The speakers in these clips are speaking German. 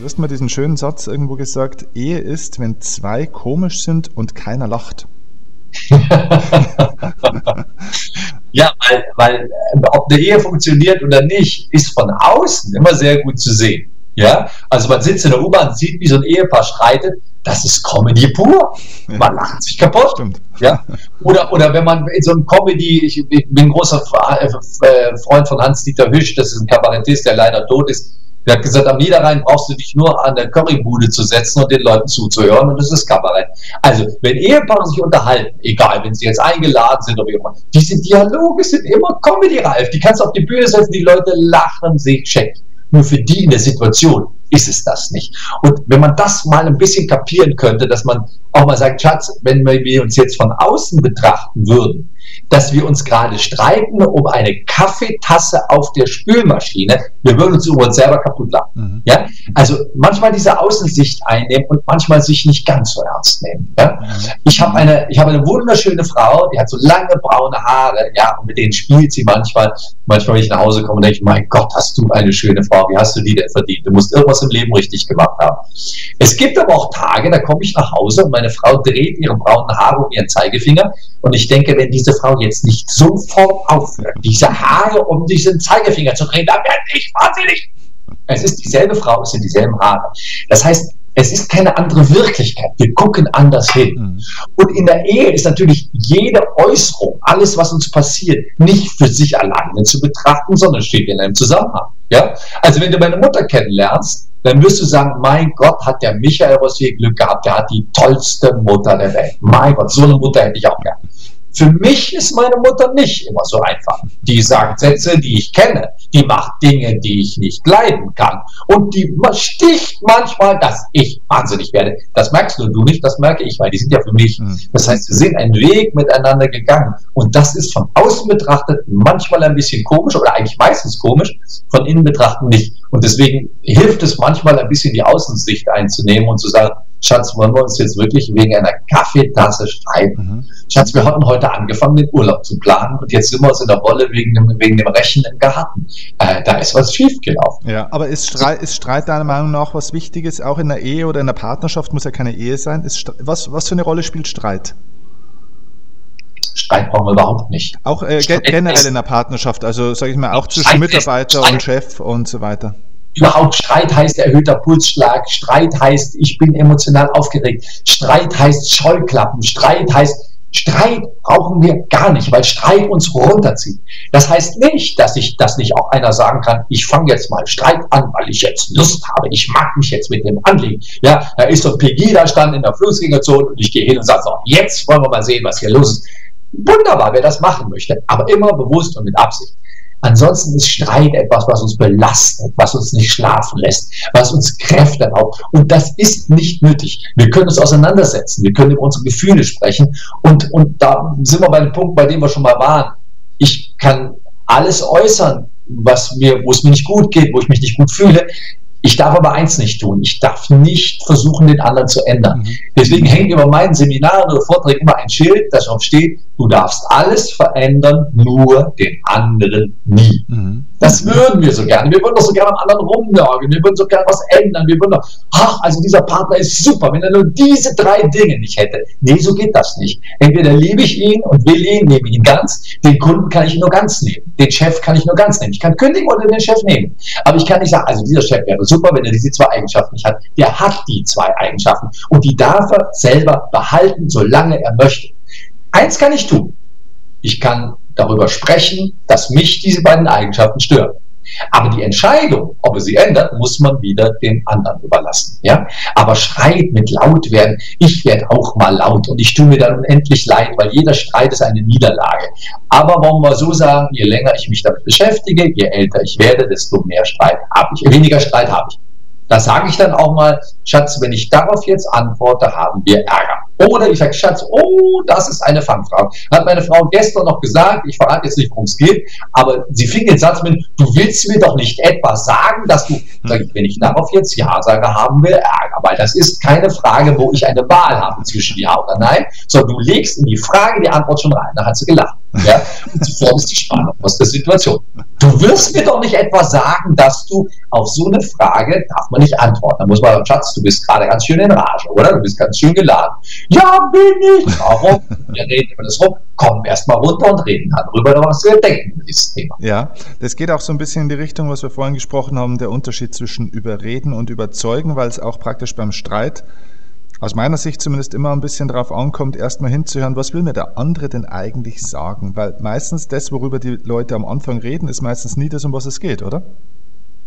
Du hast mal diesen schönen Satz irgendwo gesagt, Ehe ist, wenn zwei komisch sind und keiner lacht. ja, weil, weil ob eine Ehe funktioniert oder nicht, ist von außen immer sehr gut zu sehen. Ja, also man sitzt in der U-Bahn, sieht, wie so ein Ehepaar streitet, das ist Comedy pur. Man lacht sich kaputt. Stimmt. Ja? Oder, oder wenn man in so einem Comedy, ich, ich bin ein großer äh, Freund von Hans-Dieter Hüsch, das ist ein Kabarettist, der leider tot ist, der hat gesagt, am Niederrhein brauchst du dich nur an der Currybude zu setzen und den Leuten zuzuhören und das ist Kabarett. Also, wenn Ehepaare sich unterhalten, egal, wenn sie jetzt eingeladen sind oder wie immer, diese Dialoge sind immer Comedy-reif. Die kannst du auf die Bühne setzen, die Leute lachen sich check. Nur für die in der Situation ist es das nicht. Und wenn man das mal ein bisschen kapieren könnte, dass man auch mal sagt, Schatz, wenn wir uns jetzt von außen betrachten würden, dass wir uns gerade streiten um eine Kaffeetasse auf der Spülmaschine. Wir würden uns über uns selber kaputt lachen. Mhm. Ja? Also manchmal diese Außensicht einnehmen und manchmal sich nicht ganz so ernst nehmen. Ja? Mhm. Ich habe eine, ich habe eine wunderschöne Frau, die hat so lange braune Haare, ja, und mit denen spielt sie manchmal. Manchmal, wenn ich nach Hause komme, denke ich, mein Gott, hast du eine schöne Frau, wie hast du die denn verdient? Du musst irgendwas im Leben richtig gemacht haben. Es gibt aber auch Tage, da komme ich nach Hause und meine Frau dreht ihre braunen Haare um ihren Zeigefinger und ich denke, wenn diese Frau jetzt nicht sofort aufhört, diese Haare um diesen Zeigefinger zu drehen, dann werde ich wahnsinnig. Es ist dieselbe Frau, es sind dieselben Haare. Das heißt, es ist keine andere Wirklichkeit. Wir gucken anders hin. Mhm. Und in der Ehe ist natürlich jede Äußerung, alles, was uns passiert, nicht für sich alleine zu betrachten, sondern steht in einem Zusammenhang. Ja? Also wenn du meine Mutter kennenlernst, dann wirst du sagen, mein Gott, hat der Michael Rossier Glück gehabt, der hat die tollste Mutter der Welt. Mein Gott, so eine Mutter hätte ich auch gern. Für mich ist meine Mutter nicht immer so einfach. Die sagt Sätze, die ich kenne. Die macht Dinge, die ich nicht leiden kann. Und die sticht manchmal, dass ich wahnsinnig werde. Das merkst nur du nicht, das merke ich, weil die sind ja für mich. Mhm. Das heißt, wir sind einen Weg miteinander gegangen. Und das ist von außen betrachtet manchmal ein bisschen komisch oder eigentlich meistens komisch, von innen betrachtet nicht. Und deswegen hilft es manchmal ein bisschen die Außensicht einzunehmen und zu sagen, Schatz, wollen wir uns jetzt wirklich wegen einer Kaffeetasse streiten? Mhm. Schatz, wir hatten heute angefangen, den Urlaub zu planen und jetzt sind wir uns in der Rolle wegen dem, wegen dem Rechen im Garten. Äh, da ist was schiefgelaufen. Ja, aber ist Streit, ist Streit deiner Meinung nach was Wichtiges? Auch in der Ehe oder in der Partnerschaft muss ja keine Ehe sein. Ist, was, was für eine Rolle spielt Streit? Streit brauchen wir überhaupt nicht. Auch äh, generell in der Partnerschaft, also sage ich mal, auch zwischen Streit Mitarbeiter und Chef und so weiter. Überhaupt Streit heißt erhöhter Pulsschlag, Streit heißt, ich bin emotional aufgeregt, Streit heißt Scheuklappen, Streit heißt, Streit brauchen wir gar nicht, weil Streit uns runterzieht. Das heißt nicht, dass ich, dass nicht auch einer sagen kann, ich fange jetzt mal Streit an, weil ich jetzt Lust habe, ich mag mich jetzt mit dem anlegen. Ja, da ist so ein Pegida-Stand in der Fußgängerzone und ich gehe hin und sage so, jetzt wollen wir mal sehen, was hier los ist. Wunderbar, wer das machen möchte, aber immer bewusst und mit Absicht. Ansonsten ist Streit etwas, was uns belastet, was uns nicht schlafen lässt, was uns Kräfte raubt. Und das ist nicht nötig. Wir können uns auseinandersetzen, wir können über unsere Gefühle sprechen. Und, und da sind wir bei dem Punkt, bei dem wir schon mal waren. Ich kann alles äußern, was mir, wo es mir nicht gut geht, wo ich mich nicht gut fühle. Ich darf aber eins nicht tun. Ich darf nicht versuchen, den anderen zu ändern. Mhm. Deswegen hängt über meinen Seminaren oder Vorträgen immer ein Schild, das drauf steht, du darfst alles verändern, nur den anderen nie. Mhm. Das würden wir so gerne. Wir würden doch so gerne am anderen rumnörgeln. Wir würden so gerne was ändern. Wir würden doch, ach, also dieser Partner ist super, wenn er nur diese drei Dinge nicht hätte. Nee, so geht das nicht. Entweder liebe ich ihn und will ihn, nehme ihn ganz. Den Kunden kann ich nur ganz nehmen. Den Chef kann ich nur ganz nehmen. Ich kann kündigen oder den Chef nehmen. Aber ich kann nicht sagen, also dieser Chef wäre super, wenn er diese zwei Eigenschaften nicht hat. Der hat die zwei Eigenschaften. Und die darf er selber behalten, solange er möchte. Eins kann ich tun. Ich kann darüber sprechen, dass mich diese beiden Eigenschaften stören. Aber die Entscheidung, ob er sie ändert, muss man wieder dem anderen überlassen. Ja? Aber Streit mit laut werden, ich werde auch mal laut und ich tue mir dann unendlich leid, weil jeder Streit ist eine Niederlage. Aber wollen wir so sagen, je länger ich mich damit beschäftige, je älter ich werde, desto mehr Streit habe ich, weniger Streit habe ich. Da sage ich dann auch mal, Schatz, wenn ich darauf jetzt antworte, haben wir Ärger. Oder ich sage, Schatz, oh, das ist eine Fangfrage. Hat meine Frau gestern noch gesagt, ich verrate jetzt nicht, worum es geht, aber sie fing den Satz mit, du willst mir doch nicht etwas sagen, dass du, sag ich, wenn ich darauf jetzt Ja sage, haben wir Ärger, weil das ist keine Frage, wo ich eine Wahl habe zwischen Ja oder Nein, sondern du legst in die Frage die Antwort schon rein. Da hat sie gelacht. Ja? Und sofort ist die Spannung aus der Situation. Du wirst mir doch nicht etwas sagen, dass du auf so eine Frage darf man nicht antworten. Da muss man sagen, Schatz, du bist gerade ganz schön in Rage, oder? Du bist ganz schön geladen. Ja, bin ich. Warum? Wir reden über das rum. Kommen erstmal runter und reden darüber, was wir denken über dieses Thema. Ja, das geht auch so ein bisschen in die Richtung, was wir vorhin gesprochen haben, der Unterschied zwischen überreden und überzeugen, weil es auch praktisch beim Streit aus meiner Sicht zumindest immer ein bisschen darauf ankommt, erstmal hinzuhören, was will mir der andere denn eigentlich sagen? Weil meistens das, worüber die Leute am Anfang reden, ist meistens nie das, um was es geht, oder?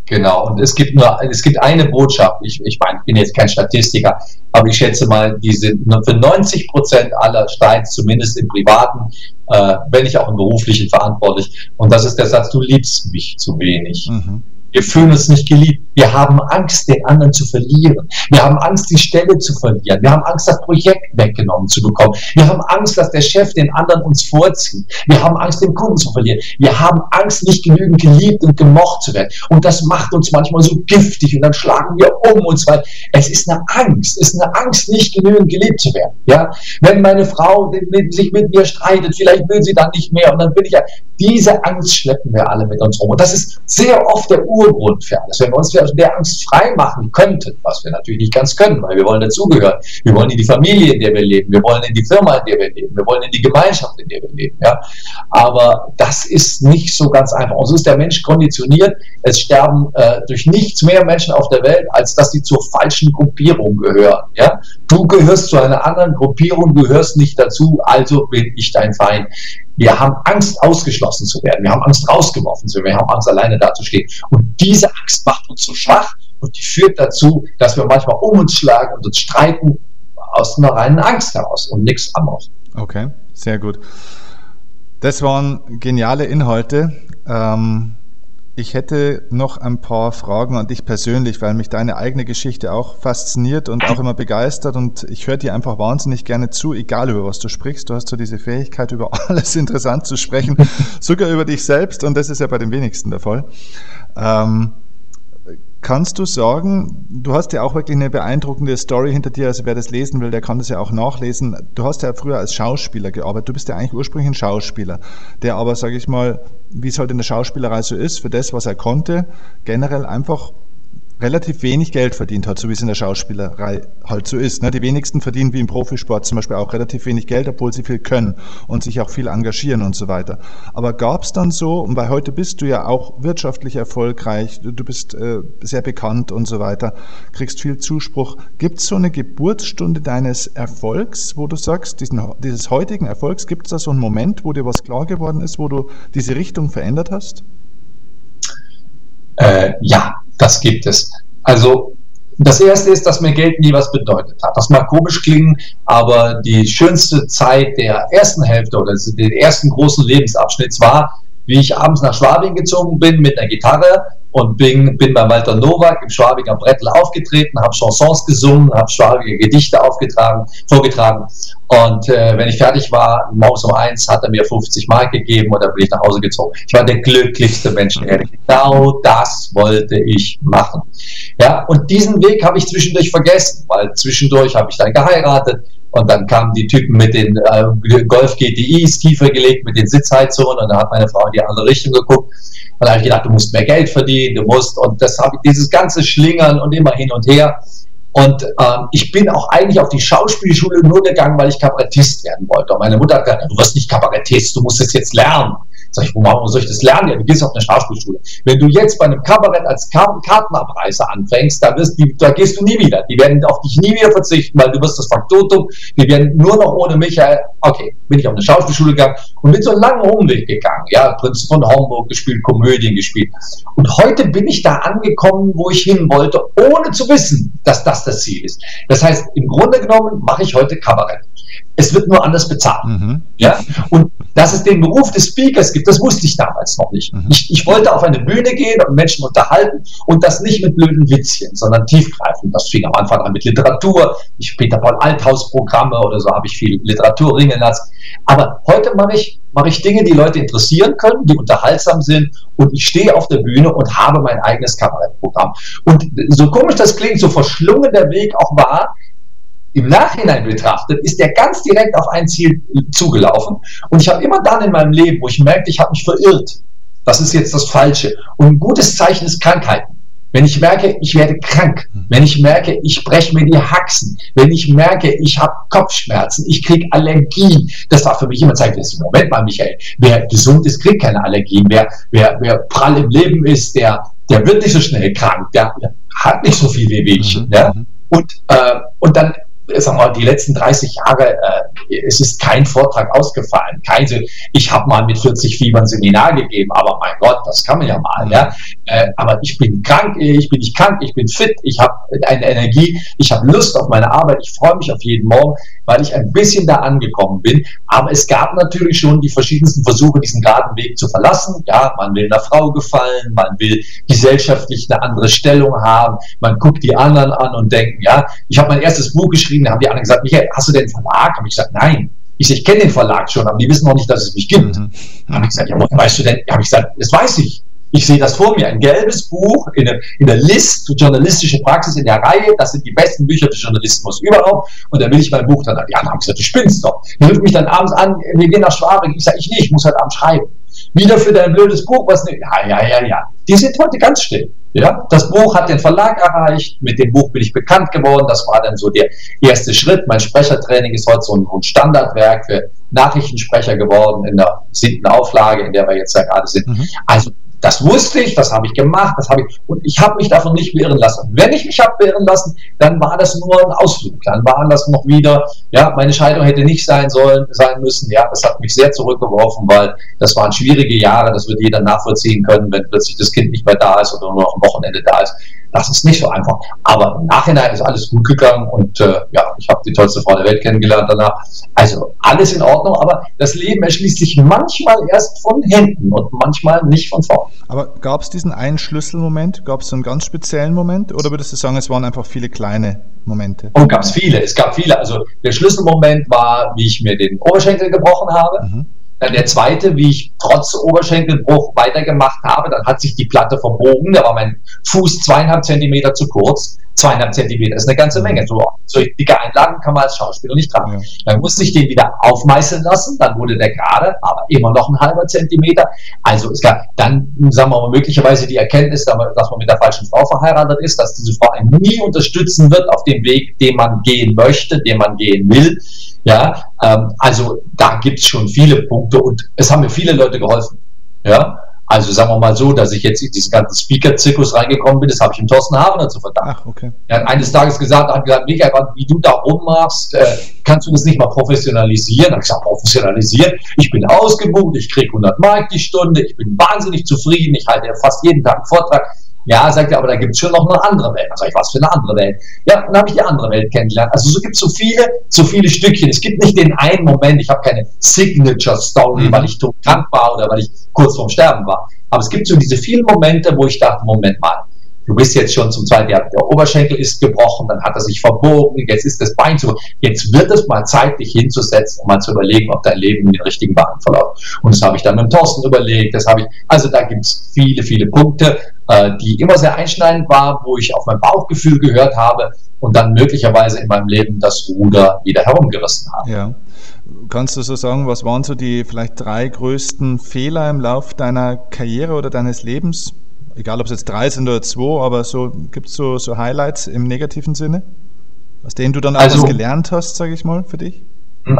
Genau, und es gibt nur, es gibt eine Botschaft, ich, ich meine, ich bin jetzt kein Statistiker, aber ich schätze mal, die sind für 90 Prozent aller Streits, zumindest im Privaten, äh, wenn nicht auch im Beruflichen verantwortlich. Und das ist der Satz, du liebst mich zu wenig. Mhm. Wir fühlen uns nicht geliebt. Wir haben Angst, den anderen zu verlieren. Wir haben Angst, die Stelle zu verlieren. Wir haben Angst, das Projekt weggenommen zu bekommen. Wir haben Angst, dass der Chef den anderen uns vorzieht. Wir haben Angst, den Kunden zu verlieren. Wir haben Angst, nicht genügend geliebt und gemocht zu werden. Und das macht uns manchmal so giftig und dann schlagen wir um uns, weil es ist eine Angst. Es ist eine Angst, nicht genügend geliebt zu werden. Ja? Wenn meine Frau sich mit mir streitet, vielleicht will sie dann nicht mehr und dann bin ich ja. Diese Angst schleppen wir alle mit uns rum. Und das ist sehr oft der Urgrund für alles. Wenn wir uns aus der Angst frei machen könnten, was wir natürlich nicht ganz können, weil wir wollen dazugehören. Wir wollen in die Familie, in der wir leben. Wir wollen in die Firma, in der wir leben. Wir wollen in die Gemeinschaft, in der wir leben. Ja? Aber das ist nicht so ganz einfach. Und so ist der Mensch konditioniert. Es sterben äh, durch nichts mehr Menschen auf der Welt, als dass sie zur falschen Gruppierung gehören. Ja? Du gehörst zu einer anderen Gruppierung, gehörst nicht dazu, also bin ich dein Feind. Wir haben Angst, ausgeschlossen zu werden. Wir haben Angst, rausgeworfen zu werden. Wir haben Angst, alleine dazustehen. Und diese Angst macht uns so schwach und die führt dazu, dass wir manchmal um uns schlagen und uns streiten aus einer reinen Angst heraus und nichts anderes. Okay, sehr gut. Das waren geniale Inhalte. Ähm ich hätte noch ein paar Fragen an dich persönlich, weil mich deine eigene Geschichte auch fasziniert und auch immer begeistert und ich höre dir einfach wahnsinnig gerne zu, egal über was du sprichst. Du hast so diese Fähigkeit, über alles interessant zu sprechen, sogar über dich selbst und das ist ja bei den wenigsten der Fall. Ähm, Kannst du sagen, du hast ja auch wirklich eine beeindruckende Story hinter dir, also wer das lesen will, der kann das ja auch nachlesen. Du hast ja früher als Schauspieler gearbeitet, du bist ja eigentlich ursprünglich ein Schauspieler, der aber, sage ich mal, wie es halt in der Schauspielerei so ist, für das, was er konnte, generell einfach relativ wenig Geld verdient hat, so wie es in der Schauspielerei halt so ist. Ne? Die wenigsten verdienen wie im Profisport zum Beispiel auch relativ wenig Geld, obwohl sie viel können und sich auch viel engagieren und so weiter. Aber gab es dann so, und bei heute bist du ja auch wirtschaftlich erfolgreich, du bist äh, sehr bekannt und so weiter, kriegst viel Zuspruch. Gibt es so eine Geburtsstunde deines Erfolgs, wo du sagst, diesen, dieses heutigen Erfolgs, gibt es da so einen Moment, wo dir was klar geworden ist, wo du diese Richtung verändert hast? Äh, ja, das gibt es. Also das erste ist, dass mir Geld nie was bedeutet hat. Das mag komisch klingen, aber die schönste Zeit der ersten Hälfte oder des ersten großen Lebensabschnitts war, wie ich abends nach Schwabing gezogen bin mit einer Gitarre und bin, bin bei Walter Nowak im Schwabinger Brettel aufgetreten, habe Chansons gesungen, habe schwabige Gedichte aufgetragen, vorgetragen. Und äh, wenn ich fertig war, morgens um eins, hat er mir 50 Mark gegeben und dann bin ich nach Hause gezogen. Ich war der glücklichste Mensch der Erde. Genau das wollte ich machen. Ja, und diesen Weg habe ich zwischendurch vergessen, weil zwischendurch habe ich dann geheiratet, und dann kamen die Typen mit den äh, Golf GTIs tiefer gelegt, mit den Sitzheizungen. Und da hat meine Frau in die andere Richtung geguckt. Und da habe ich gedacht, du musst mehr Geld verdienen, du musst. Und das habe ich, dieses ganze Schlingern und immer hin und her. Und ähm, ich bin auch eigentlich auf die Schauspielschule nur gegangen, weil ich Kabarettist werden wollte. Und meine Mutter hat gesagt, du wirst nicht Kabarettist, du musst es jetzt lernen. Sag ich, warum soll ich das lernen? Ja, du gehst auf eine Schauspielschule. Wenn du jetzt bei einem Kabarett als Kartenabreißer anfängst, da, wirst die, da gehst du nie wieder. Die werden auf dich nie wieder verzichten, weil du wirst das Faktotum. Die werden nur noch ohne Michael. Okay, bin ich auf eine Schauspielschule gegangen und bin so einen langen Umweg gegangen. Ja, Prinz von Homburg gespielt, Komödien gespielt. Und heute bin ich da angekommen, wo ich hin wollte, ohne zu wissen, dass das das Ziel ist. Das heißt, im Grunde genommen mache ich heute Kabarett. Es wird nur anders bezahlt. Mhm. Ja? Und dass es den Beruf des Speakers gibt, das wusste ich damals noch nicht. Mhm. Ich, ich wollte auf eine Bühne gehen und Menschen unterhalten und das nicht mit blöden Witzchen, sondern tiefgreifend. Das fing am Anfang an mit Literatur. Ich Peter Paul Althaus Programme oder so habe ich viel Literatur ringen lassen. Aber heute mache ich, mache ich Dinge, die Leute interessieren können, die unterhaltsam sind und ich stehe auf der Bühne und habe mein eigenes Kabarettprogramm. Und so komisch das klingt, so verschlungen der Weg auch war, im Nachhinein betrachtet, ist der ganz direkt auf ein Ziel zugelaufen. Und ich habe immer dann in meinem Leben, wo ich merkte, ich habe mich verirrt, das ist jetzt das Falsche. Und ein gutes Zeichen ist Krankheiten. Wenn ich merke, ich werde krank, wenn ich merke, ich breche mir die Haxen, wenn ich merke, ich habe Kopfschmerzen, ich kriege Allergien, das war für mich immer Zeit, Moment mal, Michael, wer gesund ist, kriegt keine Allergien, wer, wer, wer prall im Leben ist, der, der wird nicht so schnell krank, der, der hat nicht so viel Wehwehchen. Mhm. Ja? Mhm. Und, äh, und dann wir mal, die letzten 30 Jahre, äh, es ist kein Vortrag ausgefallen. Keine, ich habe mal mit 40 Fieber ein Seminar gegeben, aber mein Gott, das kann man ja mal. Ja? Äh, aber ich bin krank, ich bin nicht krank, ich bin fit, ich habe eine Energie, ich habe Lust auf meine Arbeit, ich freue mich auf jeden Morgen, weil ich ein bisschen da angekommen bin. Aber es gab natürlich schon die verschiedensten Versuche, diesen geraden Weg zu verlassen. Ja, man will einer Frau gefallen, man will gesellschaftlich eine andere Stellung haben, man guckt die anderen an und denkt, ja, ich habe mein erstes Buch geschrieben, da haben die anderen gesagt, Michael, hast du den Verlag? Habe ich gesagt, nein. Ich, ich kenne den Verlag schon, aber die wissen noch nicht, dass es mich gibt. Mhm. Habe ich gesagt, ja, woher weißt du denn? Habe ich gesagt, das weiß ich. Ich sehe das vor mir, ein gelbes Buch in der, in der List journalistische Praxis in der Reihe. Das sind die besten Bücher für Journalismus überhaupt. Und da will ich mein Buch dann. Ja, dann habe ich gesagt, du spinnst doch. Die ruft mich dann abends an, wir gehen nach Schwabing. Ich sage, ich nicht, ich muss heute Abend schreiben. Wieder für dein blödes Buch, was nicht. Ja, ja, ja, ja. Die sind heute ganz still. Ja, das Buch hat den Verlag erreicht. Mit dem Buch bin ich bekannt geworden. Das war dann so der erste Schritt. Mein Sprechertraining ist heute so ein, Standardwerk für Nachrichtensprecher geworden in der siebten Auflage, in der wir jetzt ja gerade sind. Mhm. Also das wusste ich, das habe ich gemacht, das habe ich und ich habe mich davon nicht beirren lassen. wenn ich mich habe beirren lassen, dann war das nur ein Ausflug. Dann waren das noch wieder, ja, meine Scheidung hätte nicht sein sollen, sein müssen. Ja, das hat mich sehr zurückgeworfen, weil das waren schwierige Jahre. Das wird jeder nachvollziehen können, wenn plötzlich das Kind nicht mehr da ist oder nur noch am Wochenende da ist. Das ist nicht so einfach. Aber im Nachhinein ist alles gut gegangen und äh, ja, ich habe die tollste Frau der Welt kennengelernt danach. Also alles in Ordnung, aber das Leben erschließt sich manchmal erst von hinten und manchmal nicht von vorn. Aber gab es diesen einen Schlüsselmoment? Gab es so einen ganz speziellen Moment? Oder würdest du sagen, es waren einfach viele kleine Momente? Oh, gab es viele. Es gab viele. Also der Schlüsselmoment war, wie ich mir den Oberschenkel gebrochen habe. Mhm. Dann der zweite, wie ich trotz Oberschenkelbruch weitergemacht habe, dann hat sich die Platte verbogen, da war mein Fuß zweieinhalb Zentimeter zu kurz. Zweieinhalb Zentimeter ist eine ganze Menge. So, so dicke Einlagen kann man als Schauspieler nicht tragen. Ja. Dann musste ich den wieder aufmeißeln lassen, dann wurde der gerade, aber immer noch ein halber Zentimeter. Also es gab dann, sagen wir mal, möglicherweise die Erkenntnis, dass man mit der falschen Frau verheiratet ist, dass diese Frau einen nie unterstützen wird auf dem Weg, den man gehen möchte, den man gehen will. Ja, ähm, also da gibt es schon viele Punkte und es haben mir viele Leute geholfen. Ja, also sagen wir mal so, dass ich jetzt in diesen ganzen Speaker-Zirkus reingekommen bin, das habe ich im Thorsten Havener zu verdanken. Ach, okay. Er hat eines Tages gesagt, hat gesagt, Michael, wie du da rummachst, äh, kannst du das nicht mal professionalisieren? Da habe ich gesagt, professionalisieren? Ich bin ausgebucht, ich kriege 100 Mark die Stunde, ich bin wahnsinnig zufrieden, ich halte fast jeden Tag einen Vortrag. Ja, sagt er, aber da gibt es schon noch eine andere Welt. Da sag ich, was für eine andere Welt? Ja, dann habe ich die andere Welt kennengelernt. Also so gibt es so viele, so viele Stückchen. Es gibt nicht den einen Moment, ich habe keine Signature Story, mhm. weil ich krank war oder weil ich kurz vorm Sterben war. Aber es gibt so diese vielen Momente, wo ich dachte, Moment mal, du bist jetzt schon zum zweiten Jahr, der Oberschenkel ist gebrochen, dann hat er sich verbogen, jetzt ist das Bein zu, jetzt wird es mal Zeit, dich hinzusetzen und mal zu überlegen, ob dein Leben in den richtigen Bahnen verläuft. Und das habe ich dann mit dem Thorsten überlegt, das habe ich, also da gibt es viele, viele Punkte, die immer sehr einschneidend waren, wo ich auf mein Bauchgefühl gehört habe und dann möglicherweise in meinem Leben das Ruder wieder herumgerissen habe. Ja. Kannst du so sagen, was waren so die vielleicht drei größten Fehler im Lauf deiner Karriere oder deines Lebens? egal ob es jetzt drei sind oder zwei, aber so gibt es so, so Highlights im negativen Sinne, aus denen du dann auch also, gelernt hast, sage ich mal, für dich?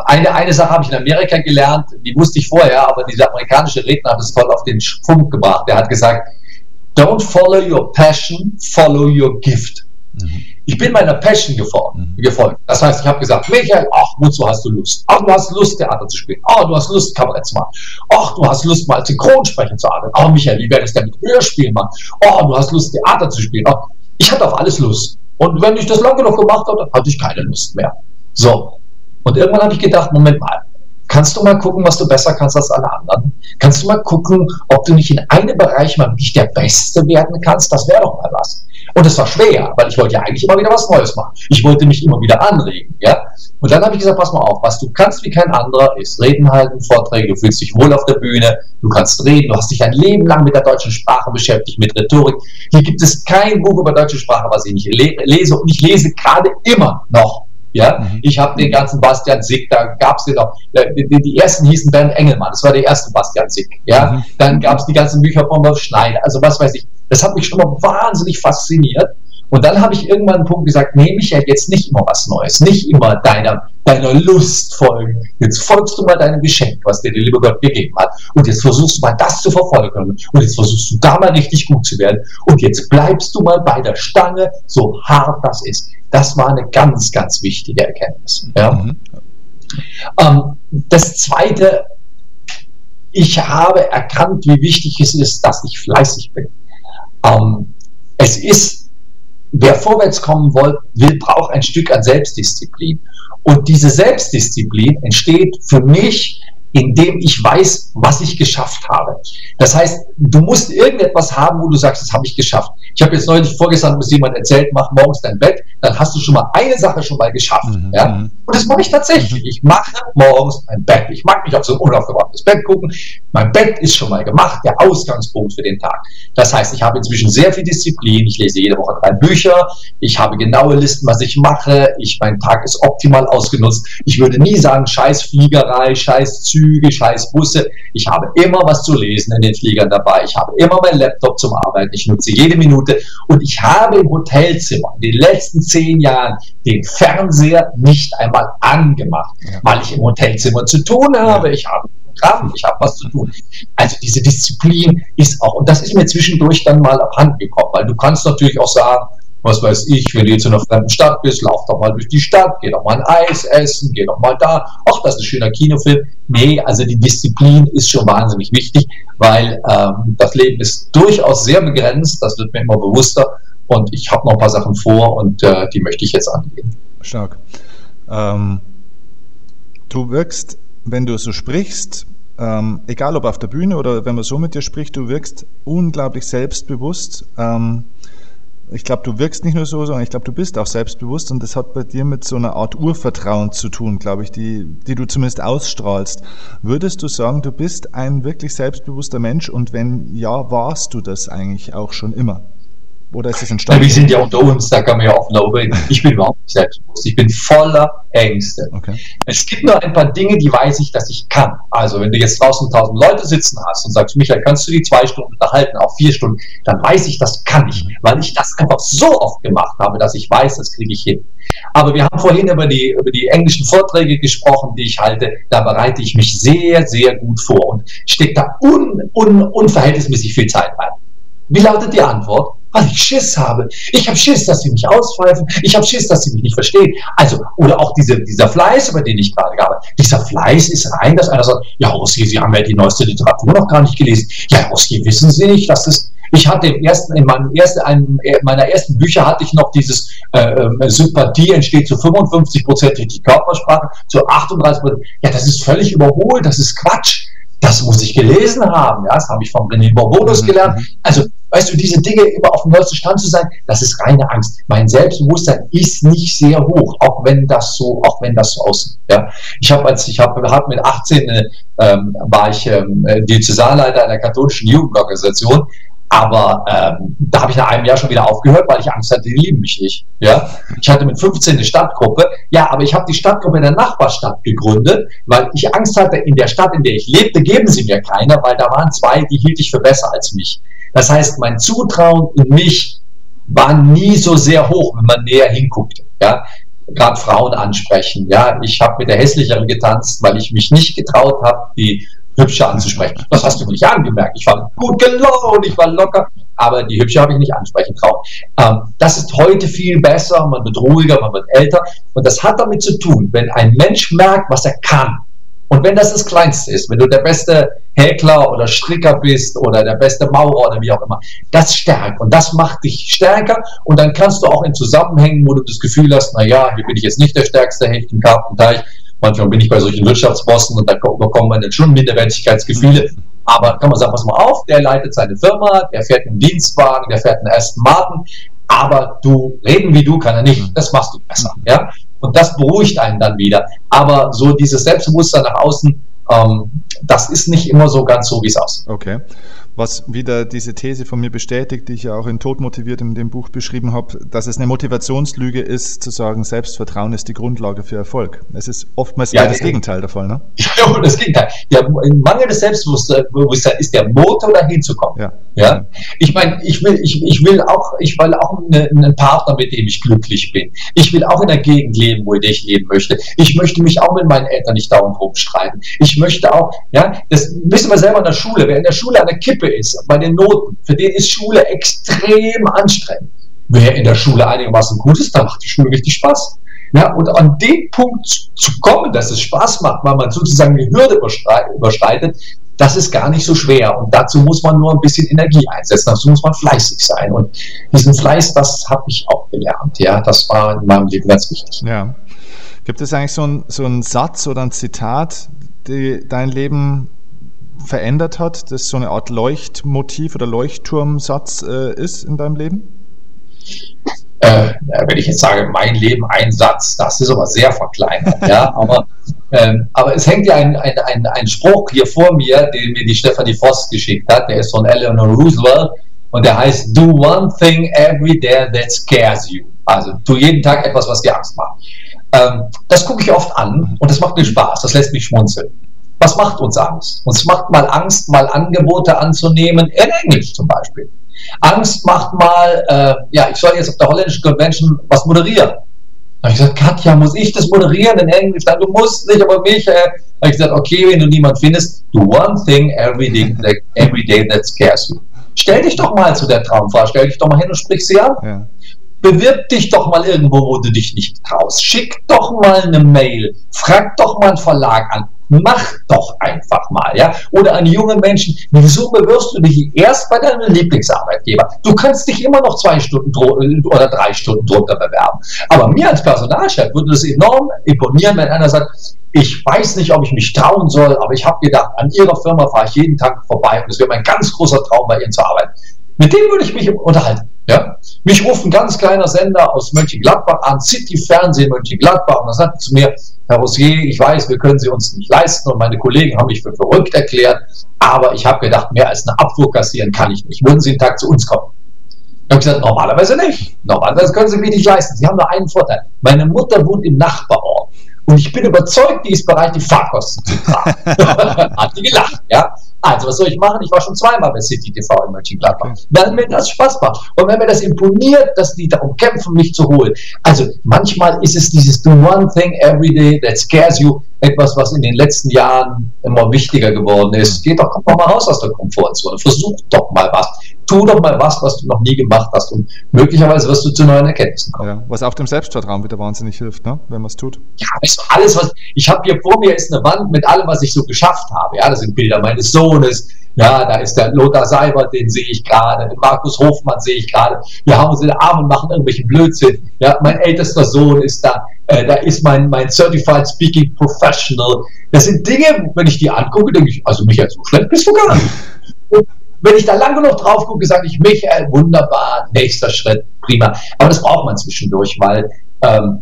Eine, eine Sache habe ich in Amerika gelernt, die wusste ich vorher, aber dieser amerikanische Redner hat es voll auf den Punkt gebracht. Der hat gesagt, don't follow your passion, follow your gift. Mhm. Ich bin meiner Passion gefolgt. Mhm. gefolgt. Das heißt, ich habe gesagt, Michael, ach, wozu hast du Lust? Ach, du hast Lust, Theater zu spielen. Ach, du hast Lust, Kabarett zu machen. Ach, du hast Lust, mal als Synchronsprecher zu arbeiten. Ach, Michael, wie wäre es denn mit Hörspielen machen? Ach, du hast Lust, Theater zu spielen. Ach, ich hatte auf alles Lust. Und wenn ich das lang genug gemacht habe, dann hatte ich keine Lust mehr. So. Und irgendwann habe ich gedacht, Moment mal, kannst du mal gucken, was du besser kannst als alle anderen? Kannst du mal gucken, ob du nicht in einem Bereich mal wirklich der Beste werden kannst? Das wäre doch mal was. Und es war schwer, weil ich wollte ja eigentlich immer wieder was Neues machen. Ich wollte mich immer wieder anregen, ja. Und dann habe ich gesagt, pass mal auf, was du kannst wie kein anderer, ist Reden halten, Vorträge, du fühlst dich wohl auf der Bühne, du kannst reden, du hast dich ein Leben lang mit der deutschen Sprache beschäftigt, mit Rhetorik. Hier gibt es kein Buch über deutsche Sprache, was ich nicht lese und ich lese gerade immer noch ja, mhm. ich habe den ganzen Bastian Sick, da gab es den noch. Die, die, ersten hießen Bernd Engelmann, das war der erste Bastian Sick. Ja, mhm. dann gab es die ganzen Bücher von Wolf Schneider. Also was weiß ich. Das hat mich schon mal wahnsinnig fasziniert. Und dann habe ich irgendwann einen Punkt gesagt, nee, Michael, jetzt nicht immer was Neues, nicht immer deiner, deiner Lust folgen. Jetzt folgst du mal deinem Geschenk, was dir der liebe Gott gegeben hat. Und jetzt versuchst du mal das zu verfolgen. Und jetzt versuchst du da mal richtig gut zu werden. Und jetzt bleibst du mal bei der Stange, so hart das ist. Das war eine ganz, ganz wichtige Erkenntnis. Ja. Mhm. Ähm, das Zweite, ich habe erkannt, wie wichtig es ist, dass ich fleißig bin. Ähm, es ist, wer vorwärts kommen will, will, braucht ein Stück an Selbstdisziplin. Und diese Selbstdisziplin entsteht für mich indem ich weiß, was ich geschafft habe. Das heißt, du musst irgendetwas haben, wo du sagst, das habe ich geschafft. Ich habe jetzt neulich vorgestern bis jemand erzählt, mach morgens dein Bett, dann hast du schon mal eine Sache schon mal geschafft. Mhm. Ja? Mhm. Und das mache ich tatsächlich. Mhm. Ich mache morgens mein Bett. Ich mag nicht auf so ein unaufgeräumtes Bett gucken. Mein Bett ist schon mal gemacht, der Ausgangspunkt für den Tag. Das heißt, ich habe inzwischen sehr viel Disziplin. Ich lese jede Woche drei Bücher. Ich habe genaue Listen, was ich mache. Ich, mein Tag ist optimal ausgenutzt. Ich würde nie sagen, scheiß Fliegerei, scheiß Züge Züge, scheiß Busse. Ich habe immer was zu lesen in den Fliegern dabei. Ich habe immer meinen Laptop zum Arbeiten. Ich nutze jede Minute. Und ich habe im Hotelzimmer in den letzten zehn Jahren den Fernseher nicht einmal angemacht, ja. weil ich im Hotelzimmer zu tun habe. Ich habe Programm, ich habe was zu tun. Also diese Disziplin ist auch, und das ist mir zwischendurch dann mal abhanden gekommen, weil du kannst natürlich auch sagen, was weiß ich, wenn du jetzt in einer fremden Stadt bist, lauf doch mal durch die Stadt, geh doch mal ein Eis essen, geh doch mal da, ach, das ist ein schöner Kinofilm. Nee, also die Disziplin ist schon wahnsinnig wichtig, weil ähm, das Leben ist durchaus sehr begrenzt, das wird mir immer bewusster und ich habe noch ein paar Sachen vor und äh, die möchte ich jetzt angehen. Stark. Ähm, du wirkst, wenn du so sprichst, ähm, egal ob auf der Bühne oder wenn man so mit dir spricht, du wirkst unglaublich selbstbewusst. Ähm, ich glaube, du wirkst nicht nur so, sondern ich glaube, du bist auch selbstbewusst und das hat bei dir mit so einer Art Urvertrauen zu tun, glaube ich, die, die du zumindest ausstrahlst. Würdest du sagen, du bist ein wirklich selbstbewusster Mensch und wenn ja, warst du das eigentlich auch schon immer? Oder ist es entstanden? Wir sind ja unter uns, da kann man ja offen darüber reden. Ich bin überhaupt nicht selbstbewusst. Ich bin voller Ängste. Okay. Es gibt nur ein paar Dinge, die weiß ich, dass ich kann. Also, wenn du jetzt draußen tausend Leute sitzen hast und sagst, Michael, kannst du die zwei Stunden unterhalten, auch vier Stunden, dann weiß ich, das kann ich, weil ich das einfach so oft gemacht habe, dass ich weiß, das kriege ich hin. Aber wir haben vorhin über die, über die englischen Vorträge gesprochen, die ich halte. Da bereite ich mich sehr, sehr gut vor und stecke da un, un, unverhältnismäßig viel Zeit rein. Wie lautet die Antwort? Weil ich Schiss habe. Ich habe Schiss, dass sie mich auspfeifen. Ich habe Schiss, dass sie mich nicht verstehen. Also, oder auch diese, dieser Fleiß, über den ich gerade habe. Dieser Fleiß ist rein, dass einer sagt, ja, Rossi, Sie haben ja die neueste Literatur noch gar nicht gelesen. Ja, Rossi, wissen Sie nicht, dass das ich hatte im ersten, in meinem ersten, einem meiner ersten Bücher hatte ich noch dieses äh, äh Sympathie entsteht zu 55 Prozent durch die Körpersprache, zu 38 Prozent. Ja, das ist völlig überholt, das ist Quatsch das muss ich gelesen haben. Ja, das habe ich von René Borbonus mhm. gelernt. Also, weißt du, diese Dinge immer auf dem neuesten Stand zu sein, das ist reine Angst. Mein Selbstbewusstsein ist nicht sehr hoch, auch wenn das so, auch wenn das so aussieht. Ja, ich habe als ich habe hab mit 18 äh, ähm, war ich ähm, Diözesanleiter einer katholischen Jugendorganisation aber ähm, da habe ich nach einem Jahr schon wieder aufgehört, weil ich Angst hatte, die lieben mich nicht. Ja? Ich hatte mit 15 eine Stadtgruppe. Ja, aber ich habe die Stadtgruppe in der Nachbarstadt gegründet, weil ich Angst hatte, in der Stadt, in der ich lebte, geben sie mir keiner, weil da waren zwei, die hielt ich für besser als mich. Das heißt, mein Zutrauen in mich war nie so sehr hoch, wenn man näher hinguckte. Ja? Gerade Frauen ansprechen. Ja, ich habe mit der hässlicheren getanzt, weil ich mich nicht getraut habe, die Hübsche anzusprechen. Das hast du nicht angemerkt. Ich war gut gelaunt, ich war locker, aber die Hübsche habe ich nicht ansprechen trauen. Ähm, das ist heute viel besser, man wird ruhiger, man wird älter und das hat damit zu tun, wenn ein Mensch merkt, was er kann und wenn das das Kleinste ist, wenn du der beste Häkler oder Stricker bist oder der beste Maurer oder wie auch immer, das stärkt und das macht dich stärker und dann kannst du auch in Zusammenhängen, wo du das Gefühl hast, na ja, hier bin ich jetzt nicht der stärkste Hecht im Kartenteich, Manchmal bin ich bei solchen Wirtschaftsbossen und da bekommt man dann schon Minderwertigkeitsgefühle. Aber kann man sagen, pass mal auf, der leitet seine Firma, der fährt einen Dienstwagen, der fährt einen Aston Martin, aber du, reden wie du kann er nicht, das machst du besser. Ja? Und das beruhigt einen dann wieder. Aber so dieses Selbstbewusstsein nach außen, ähm, das ist nicht immer so ganz so, wie es aussieht. Okay was wieder diese These von mir bestätigt, die ich ja auch in Tod motiviert in dem Buch beschrieben habe, dass es eine Motivationslüge ist, zu sagen, Selbstvertrauen ist die Grundlage für Erfolg. Es ist oftmals ja, das Gegenteil der Fall, ne? Ja, das Gegenteil. Der mangelnde Selbstbewusstsein ist der Motor, dahin zu kommen. Ja. ja? Ich meine, ich will, ich, ich will auch, ich will auch einen Partner, mit dem ich glücklich bin. Ich will auch in der Gegend leben, wo ich leben möchte. Ich möchte mich auch mit meinen Eltern nicht dauernd rumstreiten. Ich möchte auch, ja, das wissen wir selber in der Schule. Wer in der Schule an der Kippe Kippe ist, bei den Noten, für den ist Schule extrem anstrengend. Wer in der Schule einigermaßen gut ist, dann macht die Schule richtig Spaß. Ja, und an dem Punkt zu kommen, dass es Spaß macht, weil man sozusagen die Hürde überschreitet, das ist gar nicht so schwer. Und dazu muss man nur ein bisschen Energie einsetzen. Dazu muss man fleißig sein. Und diesen Fleiß, das habe ich auch gelernt. Ja, das war in meinem Leben ganz wichtig. Ja. Gibt es eigentlich so einen so Satz oder ein Zitat, die dein Leben verändert hat, das so eine Art Leuchtmotiv oder Leuchtturmsatz äh, ist in deinem Leben? Äh, wenn ich jetzt sage, mein Leben, ein Satz, das ist aber sehr verkleinert. ja, aber, ähm, aber es hängt ja ein, ein, ein, ein Spruch hier vor mir, den mir die Stephanie Voss geschickt hat, der ist von Eleanor Roosevelt und der heißt Do one thing every day that scares you. Also tu jeden Tag etwas, was dir Angst macht. Ähm, das gucke ich oft an und das macht mir Spaß, das lässt mich schmunzeln. Was macht uns Angst? Uns macht mal Angst, mal Angebote anzunehmen, in Englisch zum Beispiel. Angst macht mal, äh, ja, ich soll jetzt auf der holländischen Convention was moderieren. Da habe ich gesagt, Katja, muss ich das moderieren in Englisch? Dann, du musst nicht, aber mich. Äh, habe ich gesagt, okay, wenn du niemand findest, do one thing every day, that, every day that scares you. Stell dich doch mal zu der Traumfrau, stell dich doch mal hin und sprich sie an. Ja. Bewirb dich doch mal irgendwo, wo du dich nicht traust. Schick doch mal eine Mail. Frag doch mal einen Verlag an. Mach doch einfach mal, ja. Oder an junge Menschen, wieso bewirbst du dich erst bei deinem Lieblingsarbeitgeber? Du kannst dich immer noch zwei Stunden oder drei Stunden drunter bewerben. Aber mir als Personalchef würde es enorm imponieren, wenn einer sagt, ich weiß nicht, ob ich mich trauen soll, aber ich habe gedacht, an Ihrer Firma fahre ich jeden Tag vorbei und es wäre mein ganz großer Traum, bei Ihnen zu arbeiten. Mit dem würde ich mich unterhalten. Ja? Mich ruft ein ganz kleiner Sender aus Mönchengladbach an, City Fernsehen Mönchengladbach, und da sagt zu mir, Herr Rossier, ich weiß, wir können Sie uns nicht leisten und meine Kollegen haben mich für verrückt erklärt, aber ich habe gedacht, mehr als eine Abfuhr kassieren kann ich nicht. Würden Sie einen Tag zu uns kommen? Ich habe gesagt, normalerweise nicht. Normalerweise können Sie mich nicht leisten. Sie haben nur einen Vorteil. Meine Mutter wohnt im Nachbarort. Und ich bin überzeugt, die ist bereit, die Fahrkosten zu tragen. Hat die gelacht, ja. Also, was soll ich machen? Ich war schon zweimal bei City TV in Mönchengladbach. Okay. Weil mir das Spaß macht. Und wenn mir das imponiert, dass die darum kämpfen, mich zu holen. Also, manchmal ist es dieses Do one thing every day that scares you etwas, was in den letzten Jahren immer wichtiger geworden ist. Geh doch, komm doch mal raus aus der Komfortzone. Versuch doch mal was. Tu doch mal was, was du noch nie gemacht hast. Und möglicherweise wirst du zu neuen Erkenntnissen kommen. Ja, was auch dem Selbstvertrauen wieder wahnsinnig hilft, ne? wenn man es tut. Ja, alles, was ich habe hier vor mir, ist eine Wand mit allem, was ich so geschafft habe. Ja, das sind Bilder meines Sohnes. Ja, da ist der Lothar Seibert, den sehe ich gerade, den Markus Hofmann sehe ich gerade. Wir haben uns in den Armen und machen irgendwelchen Blödsinn. Ja, mein ältester Sohn ist da. Äh, da ist mein, mein Certified Speaking Professional. Das sind Dinge, wenn ich die angucke, denke ich, also Michael, so schlecht bist du gar nicht. Und wenn ich da lang genug drauf gucke, sage ich, Michael, wunderbar, nächster Schritt, prima. Aber das braucht man zwischendurch, weil ähm,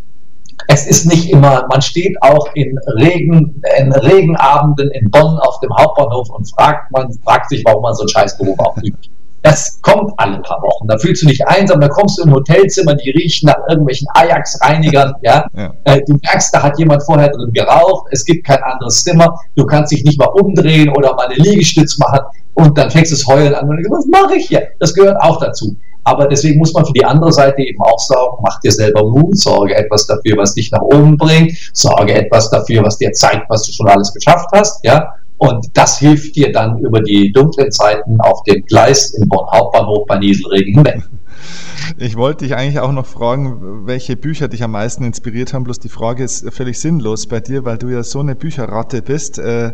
es ist nicht immer, man steht auch in, Regen, in Regenabenden in Bonn auf dem Hauptbahnhof und fragt, man fragt sich, warum man so einen Scheißberuf ausübt. Das kommt alle paar Wochen. Da fühlst du dich einsam, da kommst du im Hotelzimmer, die riechen nach irgendwelchen Ajax-Reinigern. Ja? ja. Äh, du merkst, da hat jemand vorher drin geraucht, es gibt kein anderes Zimmer, du kannst dich nicht mal umdrehen oder mal eine Liegestütz machen und dann fängst du es heulen an und denkst, was mache ich hier? Das gehört auch dazu. Aber deswegen muss man für die andere Seite eben auch sagen, mach dir selber Mut, sorge etwas dafür, was dich nach oben bringt, sorge etwas dafür, was dir zeigt, was du schon alles geschafft hast, ja, und das hilft dir dann über die dunklen Zeiten auf dem Gleis in Bonn Hauptbahnhof bei Nieselregen hinweg. Ich wollte dich eigentlich auch noch fragen, welche Bücher dich am meisten inspiriert haben. Bloß die Frage ist völlig sinnlos bei dir, weil du ja so eine Bücherratte bist, äh,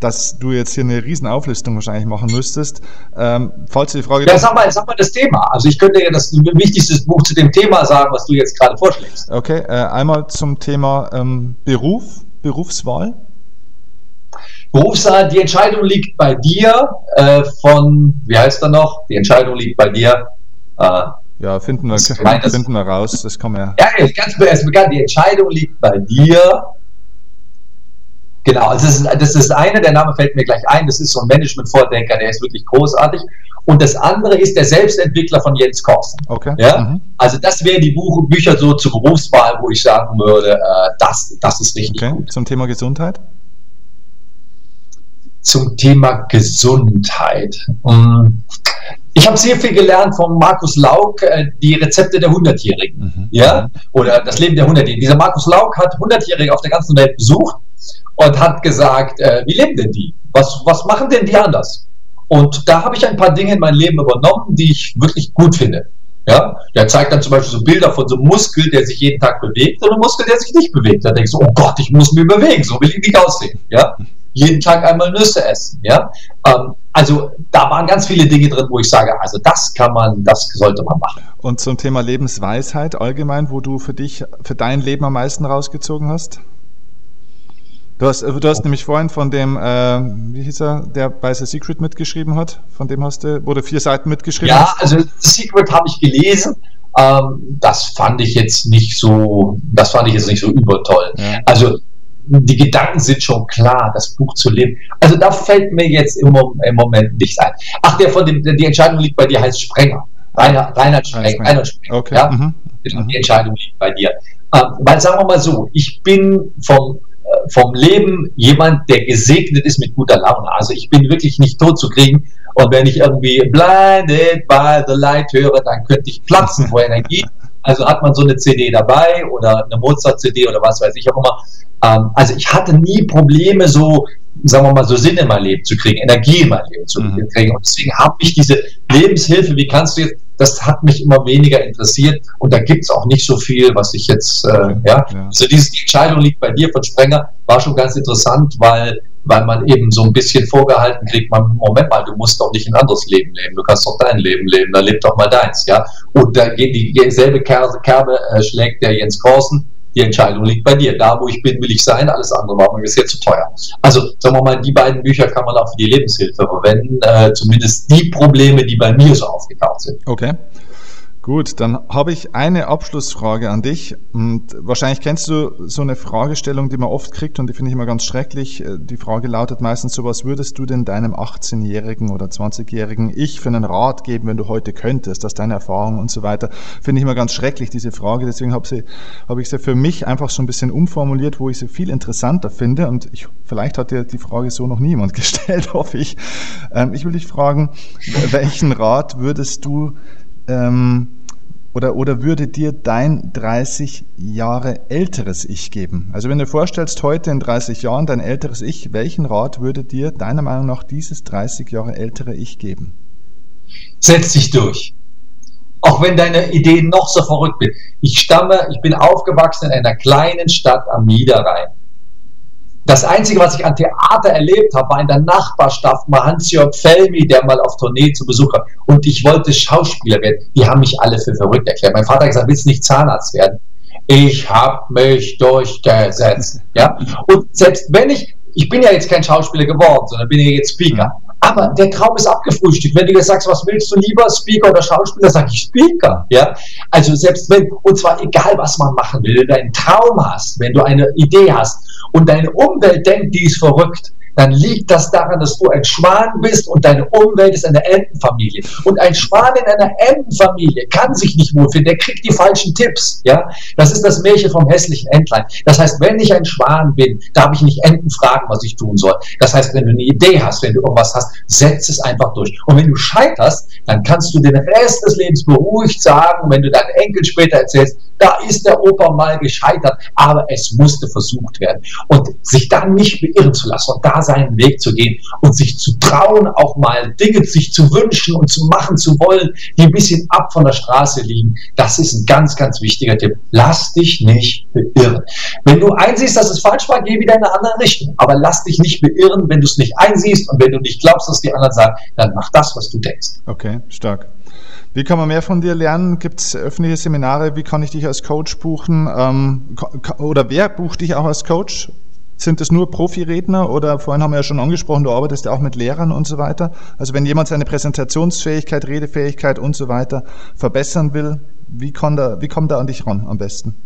dass du jetzt hier eine riesen Auflistung wahrscheinlich machen müsstest. Ähm, falls du die Frage. Ja, sag mal, sag mal das Thema. Also ich könnte ja das wichtigste Buch zu dem Thema sagen, was du jetzt gerade vorschlägst. Okay, äh, einmal zum Thema ähm, Beruf Berufswahl? Berufswahl, die Entscheidung liegt bei dir äh, von, wie heißt er noch? Die Entscheidung liegt bei dir. Äh, ja, finden wir, finden wir raus, das kommen wir. Ja, ganz bekannt, die Entscheidung liegt bei dir. Genau, also das ist, das ist eine, der Name fällt mir gleich ein, das ist so ein Management-Vordenker, der ist wirklich großartig. Und das andere ist der Selbstentwickler von Jens Korsen. Okay. Ja? Mhm. Also das wären die Buch, Bücher so zur Berufswahl, wo ich sagen würde, äh, das, das ist richtig okay. gut. Zum Thema Gesundheit? Zum Thema Gesundheit. Um, ich habe sehr viel gelernt von Markus Lauk, äh, die Rezepte der Hundertjährigen. Mhm. Ja? Oder das Leben der Hundertjährigen. Dieser Markus Lauk hat Hundertjährige auf der ganzen Welt besucht und hat gesagt, äh, wie leben denn die? Was, was machen denn die anders? Und da habe ich ein paar Dinge in mein Leben übernommen, die ich wirklich gut finde. Ja, der zeigt dann zum Beispiel so Bilder von so einem Muskel, der sich jeden Tag bewegt, und einem Muskel, der sich nicht bewegt. Da denkst du, oh Gott, ich muss mich bewegen, so will ich nicht aussehen. Ja, jeden Tag einmal Nüsse essen. Ja, ähm, also da waren ganz viele Dinge drin, wo ich sage, also das kann man, das sollte man machen. Und zum Thema Lebensweisheit allgemein, wo du für dich, für dein Leben am meisten rausgezogen hast? Du hast, äh, du hast nämlich vorhin von dem, äh, wie hieß er, der bei The Secret mitgeschrieben hat, von dem hast du, wurde vier Seiten mitgeschrieben Ja, also The Secret habe ich gelesen. Ähm, das fand ich jetzt nicht so, das fand ich jetzt nicht so übertoll. Ja. Also die Gedanken sind schon klar, das Buch zu leben. Also da fällt mir jetzt im, im Moment nichts ein. Ach, der von dem, die Entscheidung liegt bei dir heißt Sprenger. Reinhard, Reinhard Sprenger. Reinhard Sprenger okay. ja? Mhm. Genau, die Entscheidung liegt bei dir. Ähm, weil sagen wir mal so, ich bin vom vom Leben jemand, der gesegnet ist mit guter Laune. Also ich bin wirklich nicht tot zu kriegen. Und wenn ich irgendwie blinded by the light höre, dann könnte ich platzen vor Energie. Also hat man so eine CD dabei oder eine Mozart-CD oder was weiß ich auch immer. Ähm, also ich hatte nie Probleme, so, sagen wir mal, so Sinn in mein Leben zu kriegen, Energie in mein Leben zu mhm. kriegen. Und deswegen habe ich diese Lebenshilfe, wie kannst du jetzt, das hat mich immer weniger interessiert und da gibt es auch nicht so viel, was ich jetzt, äh, ja. ja. Also diese die Entscheidung liegt bei dir von Sprenger, war schon ganz interessant, weil weil man eben so ein bisschen vorgehalten kriegt, man, Moment mal, du musst doch nicht ein anderes Leben leben, du kannst doch dein Leben leben, dann lebt doch mal deins, ja. Und da geht dieselbe Kerbe, äh, schlägt der Jens Korsen, die Entscheidung liegt bei dir. Da, wo ich bin, will ich sein, alles andere war mir bisher zu teuer. Also, sagen wir mal, die beiden Bücher kann man auch für die Lebenshilfe verwenden, äh, zumindest die Probleme, die bei mir so aufgetaucht sind. Okay. Gut, dann habe ich eine Abschlussfrage an dich. Und wahrscheinlich kennst du so eine Fragestellung, die man oft kriegt und die finde ich immer ganz schrecklich. Äh, die Frage lautet meistens so, was würdest du denn deinem 18-jährigen oder 20-jährigen Ich für einen Rat geben, wenn du heute könntest, aus deiner Erfahrung und so weiter. Finde ich immer ganz schrecklich, diese Frage. Deswegen habe, habe ich sie für mich einfach so ein bisschen umformuliert, wo ich sie viel interessanter finde. Und ich, vielleicht hat dir die Frage so noch niemand gestellt, hoffe ich. Ähm, ich will dich fragen, welchen Rat würdest du ähm, oder, oder würde dir dein 30 Jahre älteres Ich geben? Also wenn du dir vorstellst, heute in 30 Jahren dein älteres Ich, welchen Rat würde dir deiner Meinung nach dieses 30 Jahre ältere Ich geben? Setz dich durch. Auch wenn deine Ideen noch so verrückt sind. Ich stamme, ich bin aufgewachsen in einer kleinen Stadt am Niederrhein. Das Einzige, was ich an Theater erlebt habe, war in der Nachbarschaft mal Hans-Jörg Felmi, der mal auf Tournee zu Besuch kam. Und ich wollte Schauspieler werden. Die haben mich alle für verrückt erklärt. Mein Vater hat gesagt, willst du nicht Zahnarzt werden? Ich habe mich durchgesetzt. Ja? Und selbst wenn ich, ich bin ja jetzt kein Schauspieler geworden, sondern bin ja jetzt Speaker. Aber der Traum ist abgefrühstückt. Wenn du jetzt sagst, was willst du lieber, Speaker oder Schauspieler, sage ich Speaker. Ja? Also selbst wenn, und zwar egal, was man machen will, wenn du einen Traum hast, wenn du eine Idee hast, und deine Umwelt denkt, die ist verrückt, dann liegt das daran, dass du ein Schwan bist und deine Umwelt ist eine Entenfamilie. Und ein Schwan in einer Entenfamilie kann sich nicht wohlfühlen, der kriegt die falschen Tipps. Ja? Das ist das Märchen vom hässlichen Entlein. Das heißt, wenn ich ein Schwan bin, darf ich nicht Enten fragen, was ich tun soll. Das heißt, wenn du eine Idee hast, wenn du irgendwas hast, setz es einfach durch. Und wenn du scheiterst, dann kannst du den Rest des Lebens beruhigt sagen, wenn du deinen Enkel später erzählst, da ist der Opa mal gescheitert, aber es musste versucht werden. Und sich dann nicht beirren zu lassen und da seinen Weg zu gehen und sich zu trauen, auch mal Dinge sich zu wünschen und zu machen zu wollen, die ein bisschen ab von der Straße liegen, das ist ein ganz, ganz wichtiger Tipp. Lass dich nicht beirren. Wenn du einsiehst, dass es falsch war, geh wieder in eine andere Richtung. Aber lass dich nicht beirren, wenn du es nicht einsiehst und wenn du nicht glaubst, was die anderen sagen, dann mach das, was du denkst. Okay, stark. Wie kann man mehr von dir lernen? Gibt es öffentliche Seminare? Wie kann ich dich als Coach buchen? Ähm, oder wer bucht dich auch als Coach? Sind das nur Profiredner oder vorhin haben wir ja schon angesprochen, du arbeitest ja auch mit Lehrern und so weiter. Also wenn jemand seine Präsentationsfähigkeit, Redefähigkeit und so weiter verbessern will, wie, kann da, wie kommt er an dich ran am besten?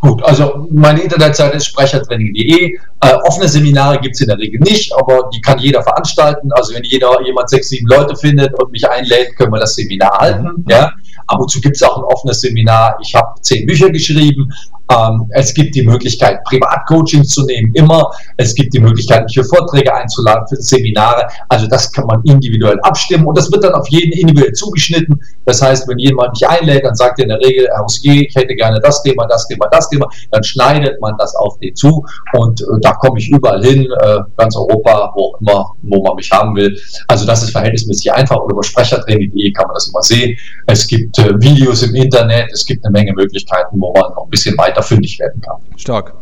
Gut, also meine Internetseite ist sprechertraining.de. Äh, offene Seminare gibt es in der Regel nicht, aber die kann jeder veranstalten. Also wenn jeder jemand sechs, sieben Leute findet und mich einlädt, können wir das Seminar halten. Mhm. Ja. Ab und zu gibt es auch ein offenes Seminar. Ich habe zehn Bücher geschrieben. Ähm, es gibt die Möglichkeit, Privatcoaching zu nehmen, immer. Es gibt die Möglichkeit, mich für Vorträge einzuladen, für Seminare. Also das kann man individuell abstimmen und das wird dann auf jeden individuell zugeschnitten. Das heißt, wenn jemand mich einlädt, dann sagt er in der Regel, Herr Hausier, ich hätte gerne das Thema, das Thema, das Thema. Dann schneidet man das auf den zu und äh, da komme ich überall hin, äh, ganz Europa, wo immer, wo man mich haben will. Also das ist verhältnismäßig einfach und über sprechertraining.de kann man das immer sehen. Es gibt äh, Videos im Internet, es gibt eine Menge Möglichkeiten, wo man noch ein bisschen weiter fündig werden kann. Stark.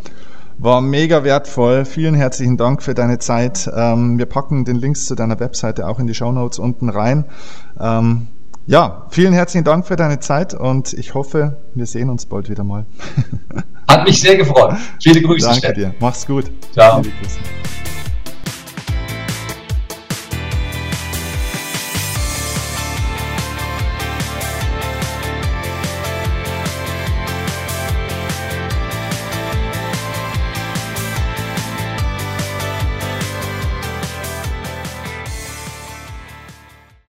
War mega wertvoll. Vielen herzlichen Dank für deine Zeit. Ähm, wir packen den Links zu deiner Webseite auch in die Show Notes unten rein. Ähm, ja, vielen herzlichen Dank für deine Zeit und ich hoffe, wir sehen uns bald wieder mal. Hat mich sehr gefreut. Viele Grüße. Danke dir. Mach's gut. Ciao.